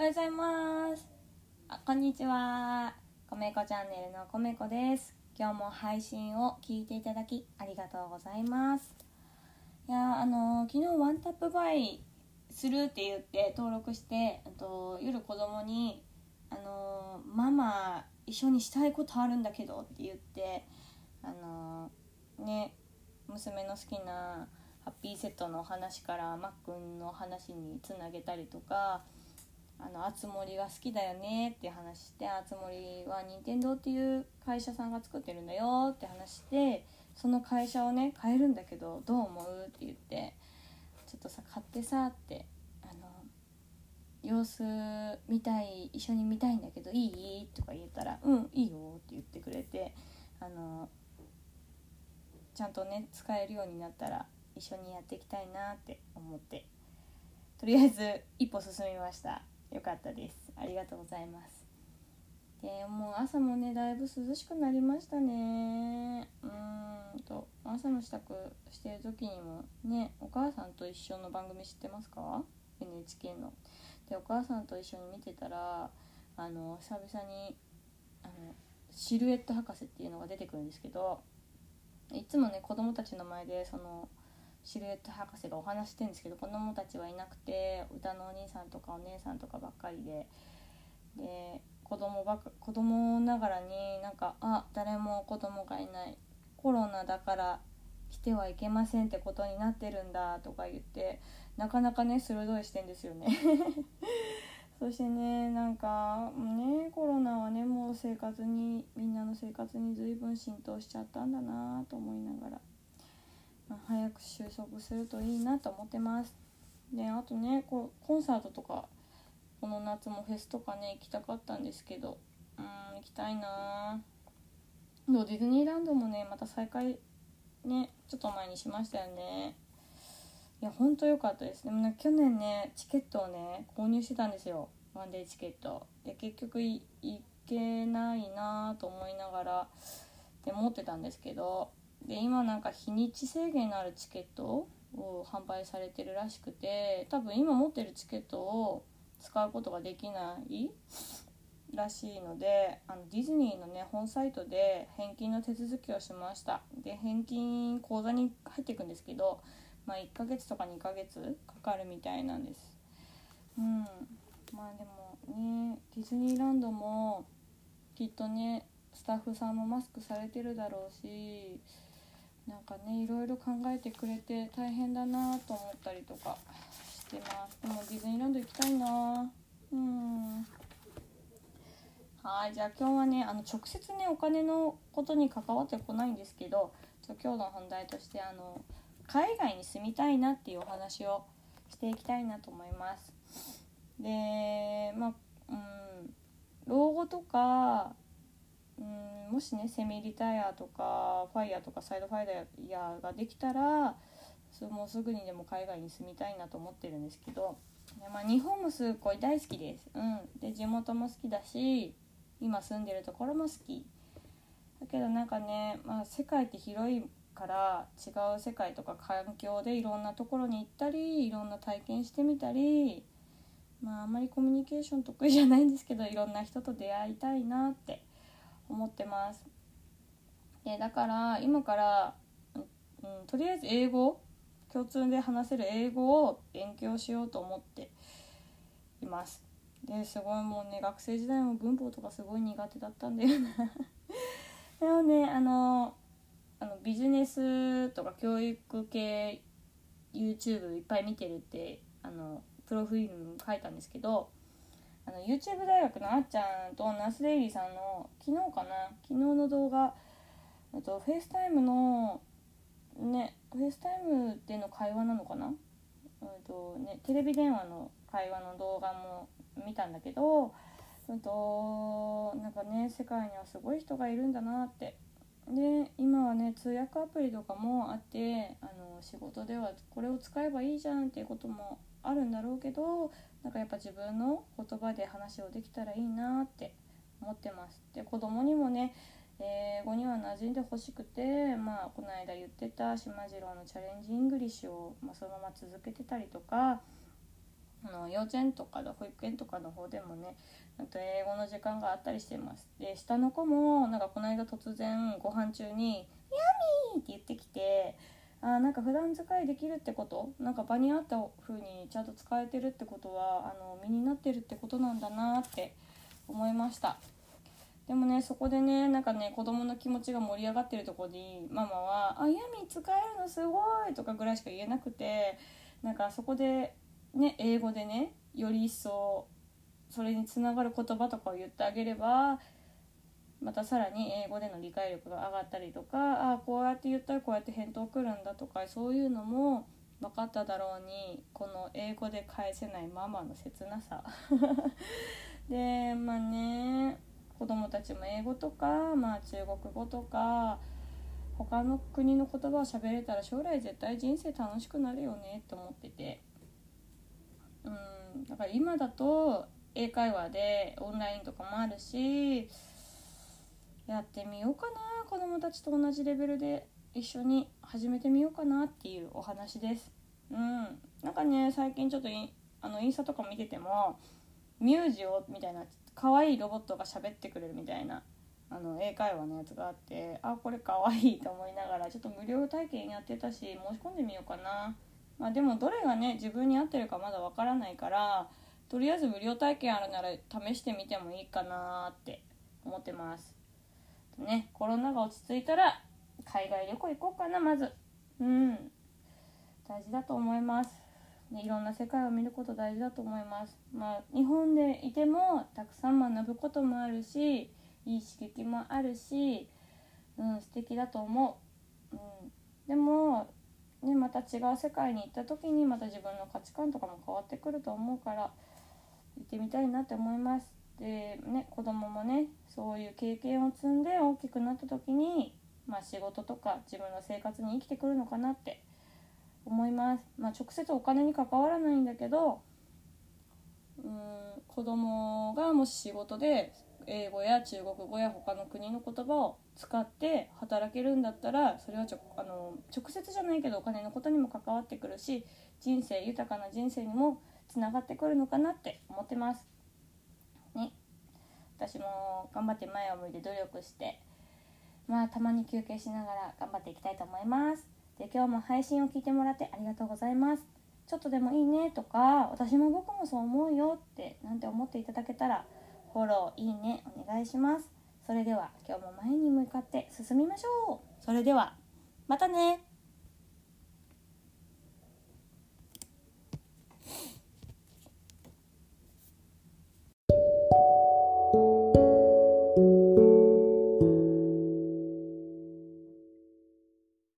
おはようございます。あこんにちは。こめこチャンネルのこめこです。今日も配信を聞いていただきありがとうございます。いやあの昨日ワンタップバイするって言って登録してあと夜子供にあのママ一緒にしたいことあるんだけどって言ってあのね娘の好きなハッピーセットの話からマックンの話につなげたりとかあのあつ森が好きだよねって話してあつ森は任天堂っていう会社さんが作ってるんだよって話してその会社をね変えるんだけどどう思うって言ってちょっとさ買ってさってあの様子見たい一緒に見たいんだけどいい？とか言ったら「うんいいよ」って言ってくれてあのちゃんとね使えるようになったら一緒にやっていきたいなって思ってとりあえず一歩進みました。よかったです。ありがとうございます。でもう朝もねだいぶ涼しくなりましたね。うんと朝の支度してる時にもねお母さんと一緒の番組知ってますか？NHK の。でお母さんと一緒に見てたらあの久々にあのシルエット博士っていうのが出てくるんですけどいつもね子供たちの前でそのシルエット博士がお話してるんですけど子供たちはいなくて歌のお兄さんとかお姉さんとかばっかりでで子供ばか子供ながらになんかあ誰も子供がいないコロナだから来てはいけませんってことになってるんだとか言ってなかなかね鋭い視点ですよね そしてねなんかねコロナはねもう生活にみんなの生活に随分浸透しちゃったんだなと思いながら。あ、早く収束するといいなと思ってます。であとねこうコンサートとかこの夏もフェスとかね行きたかったんですけどうん行きたいな。ディズニーランドもねまた再開ねちょっと前にしましたよね。いやほんと良かったです。でもね去年ねチケットをね購入してたんですよ。ワンデーチケット。で結局行けないなと思いながらって思ってたんですけどで今なんか日にち制限のあるチケットを販売されてるらしくて多分今持ってるチケットを使うことができないらしいのであのディズニーのね本サイトで返金の手続きをしました。で返金口座に入っていくんですけど、まあ、1ヶ月とか2ヶ月かかるみたいなんです。うん。まあでもねディズニーランドもきっとねスタッフさんもマスクされてるだろうしなんかねいろいろ考えてくれて大変だなと思ったりとかしてます。でもディズニーランド行きたいな。うん。はいじゃあ今日はねあの直接ねお金のことに関わってこないんですけど今日の本題としてあの海外に住みたいなっていうお話をしていきたいなと思います。でまあうん。老後とかもしねセミリタイアとかファイヤーとかサイドファイヤーができたらもうすぐにでも海外に住みたいなと思ってるんですけど、まあ、日本もすごい大好きです、うん、で地元も好きだし今住んでるところも好き。だけどなんかね、まあ、世界って広いから違う世界とか環境でいろんなところに行ったりいろんな体験してみたりまああんまりコミュニケーション得意じゃないんですけどいろんな人と出会いたいなって思ってます。でだから今から、うん、とりあえず英語共通で話せる英語を勉強しようと思っています。ですごいもうね学生時代も文法とかすごい苦手だったんだよな。でもねあのあのビジネスとか教育系 YouTube いっぱい見てるってあのプロフィールに書いたんですけどあの YouTube 大学のあっちゃんと Nas Daily さんの昨日かな昨日の動画とフェイスタイムのねフェイスタイムでの会話なのかな、うんとね、テレビ電話の会話の動画も見たんだけど、うんと、なんかね世界にはすごい人がいるんだなって。で今はね通訳アプリとかもあってあの仕事ではこれを使えばいいじゃんっていうこともあるんだろうけどなんかやっぱ自分の言葉で話をできたらいいなって思ってますで子供にもね英語には馴染んでほしくて、まあ、この間言ってたしまじろうのチャレンジイングリッシュを、まあ、そのまま続けてたりとかあの幼稚園とかの保育園とかの方でもねあと英語の時間があったりしてますで下の子もなんかこの間突然ご飯中に「ヤミー!」って言ってきてあなんか普段使いできるってこと？なんか場に合った風にちゃんと使えてるってことはあの身になってるってことなんだなって思いましたでもねそこでねなんかね子供の気持ちが盛り上がってるとこにママは「あヤミ使えるのすごい!」とかぐらいしか言えなくてなんかそこでね英語でねより一層それにつながる言葉とかを言ってあげればまたさらに英語での理解力が上がったりとかああこうやって言ったらこうやって返答来るんだとかそういうのも分かっただろうにこの英語で返せないママの切なさ。でまあね子供たちも英語とか、まあ、中国語とか他の国の言葉を喋れたら将来絶対人生楽しくなるよねって思ってて。うんだから今だと英会話でオンラインとかもあるしやってみようかな。子供たちと同じレベルで一緒に始めてみようかなっていうお話です。うん。なんかね最近ちょっとあのインスタとか見ててもミュージオみたいな可愛いロボットが喋ってくれるみたいなあの英会話のやつがあってあこれ可愛いと思いながらちょっと無料体験やってたし申し込んでみようかな。まあでもどれがね自分に合ってるかまだわからないからとりあえず無料体験あるなら試してみてもいいかなって思ってます。ねコロナが落ち着いたら海外旅行行こうかなまずうん大事だと思いますね、いろんな世界を見ること大事だと思います。まあ、日本でいてもたくさん学ぶこともあるしいい刺激もあるし、うん、素敵だと思う。うん、でもね、また違う世界に行った時にまた自分の価値観とかも変わってくると思うから行ってみたいなって思います。でね子供もねそういう経験を積んで大きくなった時に、まあ、仕事とか自分の生活に生きてくるのかなって思います。まあ、直接お金に関わらないんだけどうん子供がもし仕事で英語や中国語や他の国の言葉を使って働けるんだったらそれはちょあの直接じゃないけどお金のことにも関わってくるし人生豊かな人生にもつながってくるのかなって思ってます。私も頑張って前を向いて努力してまあたまに休憩しながら頑張っていきたいと思います。で今日も配信を聞いてもらってありがとうございます。ちょっとでもいいねとか私も僕もそう思うよってなんて思っていただけたらフォロー、いいね、お願いします。それでは今日も前に向かって進みましょう。それでは、またね